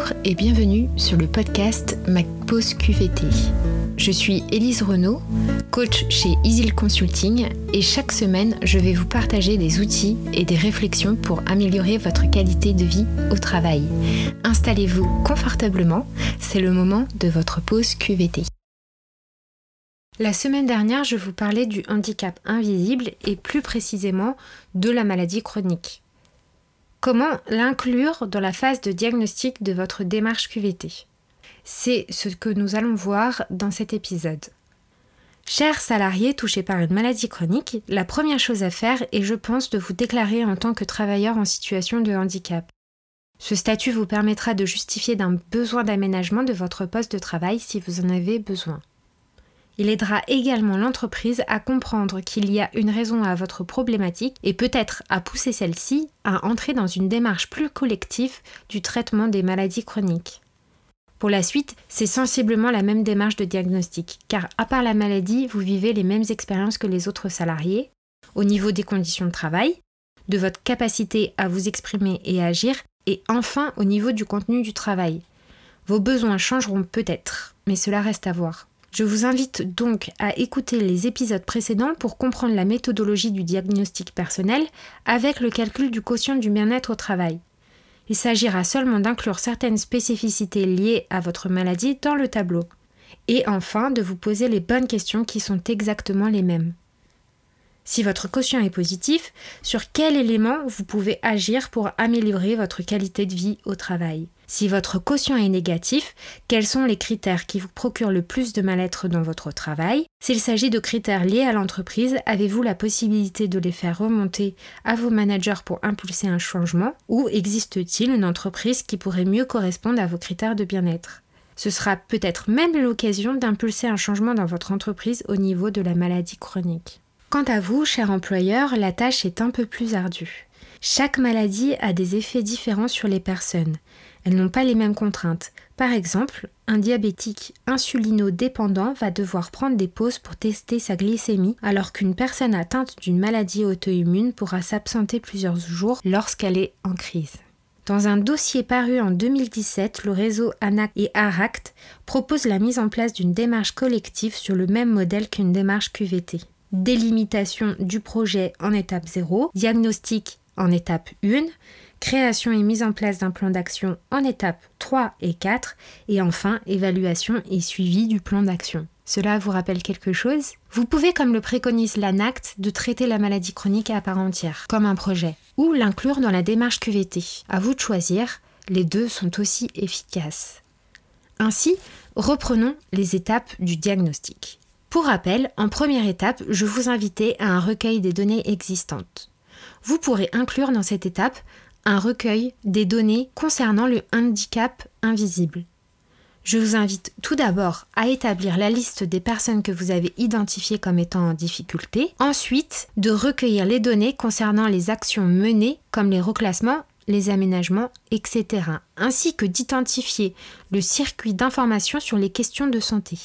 Bonjour et bienvenue sur le podcast Ma Pause QVT. Je suis Élise Renaud, coach chez Easy Consulting et chaque semaine je vais vous partager des outils et des réflexions pour améliorer votre qualité de vie au travail. Installez-vous confortablement, c'est le moment de votre pause QVT. La semaine dernière, je vous parlais du handicap invisible et plus précisément de la maladie chronique. Comment l'inclure dans la phase de diagnostic de votre démarche QVT C'est ce que nous allons voir dans cet épisode. Chers salariés touchés par une maladie chronique, la première chose à faire est, je pense, de vous déclarer en tant que travailleur en situation de handicap. Ce statut vous permettra de justifier d'un besoin d'aménagement de votre poste de travail si vous en avez besoin. Il aidera également l'entreprise à comprendre qu'il y a une raison à votre problématique et peut-être à pousser celle-ci à entrer dans une démarche plus collective du traitement des maladies chroniques. Pour la suite, c'est sensiblement la même démarche de diagnostic, car à part la maladie, vous vivez les mêmes expériences que les autres salariés, au niveau des conditions de travail, de votre capacité à vous exprimer et agir, et enfin au niveau du contenu du travail. Vos besoins changeront peut-être, mais cela reste à voir. Je vous invite donc à écouter les épisodes précédents pour comprendre la méthodologie du diagnostic personnel avec le calcul du quotient du bien-être au travail. Il s'agira seulement d'inclure certaines spécificités liées à votre maladie dans le tableau. Et enfin, de vous poser les bonnes questions qui sont exactement les mêmes. Si votre quotient est positif, sur quel élément vous pouvez agir pour améliorer votre qualité de vie au travail? Si votre quotient est négatif, quels sont les critères qui vous procurent le plus de mal-être dans votre travail? S'il s'agit de critères liés à l'entreprise, avez-vous la possibilité de les faire remonter à vos managers pour impulser un changement? Ou existe-t-il une entreprise qui pourrait mieux correspondre à vos critères de bien-être? Ce sera peut-être même l'occasion d'impulser un changement dans votre entreprise au niveau de la maladie chronique. Quant à vous, cher employeur, la tâche est un peu plus ardue. Chaque maladie a des effets différents sur les personnes. Elles n'ont pas les mêmes contraintes. Par exemple, un diabétique insulino-dépendant va devoir prendre des pauses pour tester sa glycémie, alors qu'une personne atteinte d'une maladie auto-immune pourra s'absenter plusieurs jours lorsqu'elle est en crise. Dans un dossier paru en 2017, le réseau ANAC et ARACT propose la mise en place d'une démarche collective sur le même modèle qu'une démarche QVT délimitation du projet en étape 0, diagnostic en étape 1, création et mise en place d'un plan d'action en étape 3 et 4, et enfin évaluation et suivi du plan d'action. Cela vous rappelle quelque chose? Vous pouvez, comme le préconise l'ANACT, de traiter la maladie chronique à part entière, comme un projet, ou l'inclure dans la démarche QVT. À vous de choisir, les deux sont aussi efficaces. Ainsi, reprenons les étapes du diagnostic. Pour rappel, en première étape, je vous invitais à un recueil des données existantes. Vous pourrez inclure dans cette étape un recueil des données concernant le handicap invisible. Je vous invite tout d'abord à établir la liste des personnes que vous avez identifiées comme étant en difficulté, ensuite de recueillir les données concernant les actions menées comme les reclassements, les aménagements, etc., ainsi que d'identifier le circuit d'information sur les questions de santé.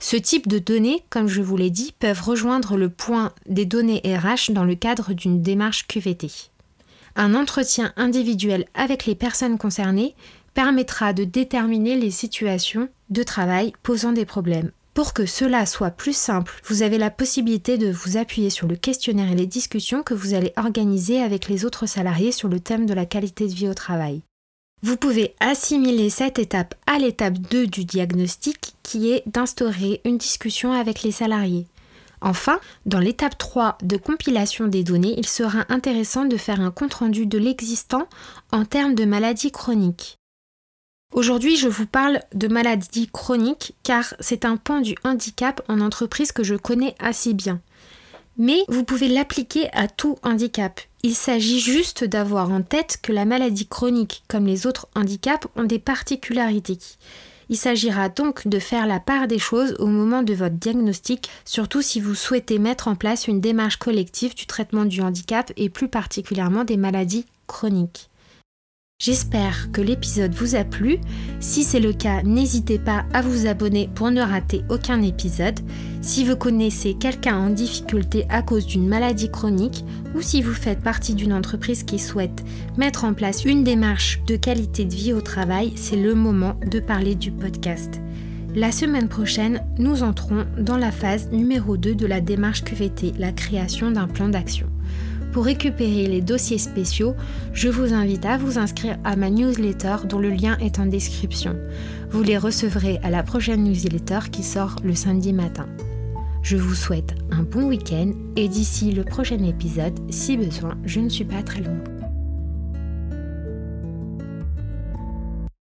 Ce type de données, comme je vous l'ai dit, peuvent rejoindre le point des données RH dans le cadre d'une démarche QVT. Un entretien individuel avec les personnes concernées permettra de déterminer les situations de travail posant des problèmes. Pour que cela soit plus simple, vous avez la possibilité de vous appuyer sur le questionnaire et les discussions que vous allez organiser avec les autres salariés sur le thème de la qualité de vie au travail. Vous pouvez assimiler cette étape à l'étape 2 du diagnostic qui est d'instaurer une discussion avec les salariés. Enfin, dans l'étape 3 de compilation des données, il sera intéressant de faire un compte-rendu de l'existant en termes de maladies chroniques. Aujourd'hui, je vous parle de maladies chroniques car c'est un pan du handicap en entreprise que je connais assez bien. Mais vous pouvez l'appliquer à tout handicap. Il s'agit juste d'avoir en tête que la maladie chronique, comme les autres handicaps, ont des particularités. Il s'agira donc de faire la part des choses au moment de votre diagnostic, surtout si vous souhaitez mettre en place une démarche collective du traitement du handicap et plus particulièrement des maladies chroniques. J'espère que l'épisode vous a plu. Si c'est le cas, n'hésitez pas à vous abonner pour ne rater aucun épisode. Si vous connaissez quelqu'un en difficulté à cause d'une maladie chronique ou si vous faites partie d'une entreprise qui souhaite mettre en place une démarche de qualité de vie au travail, c'est le moment de parler du podcast. La semaine prochaine, nous entrons dans la phase numéro 2 de la démarche QVT, la création d'un plan d'action. Pour récupérer les dossiers spéciaux, je vous invite à vous inscrire à ma newsletter dont le lien est en description. Vous les recevrez à la prochaine newsletter qui sort le samedi matin. Je vous souhaite un bon week-end et d'ici le prochain épisode, si besoin, je ne suis pas très longue.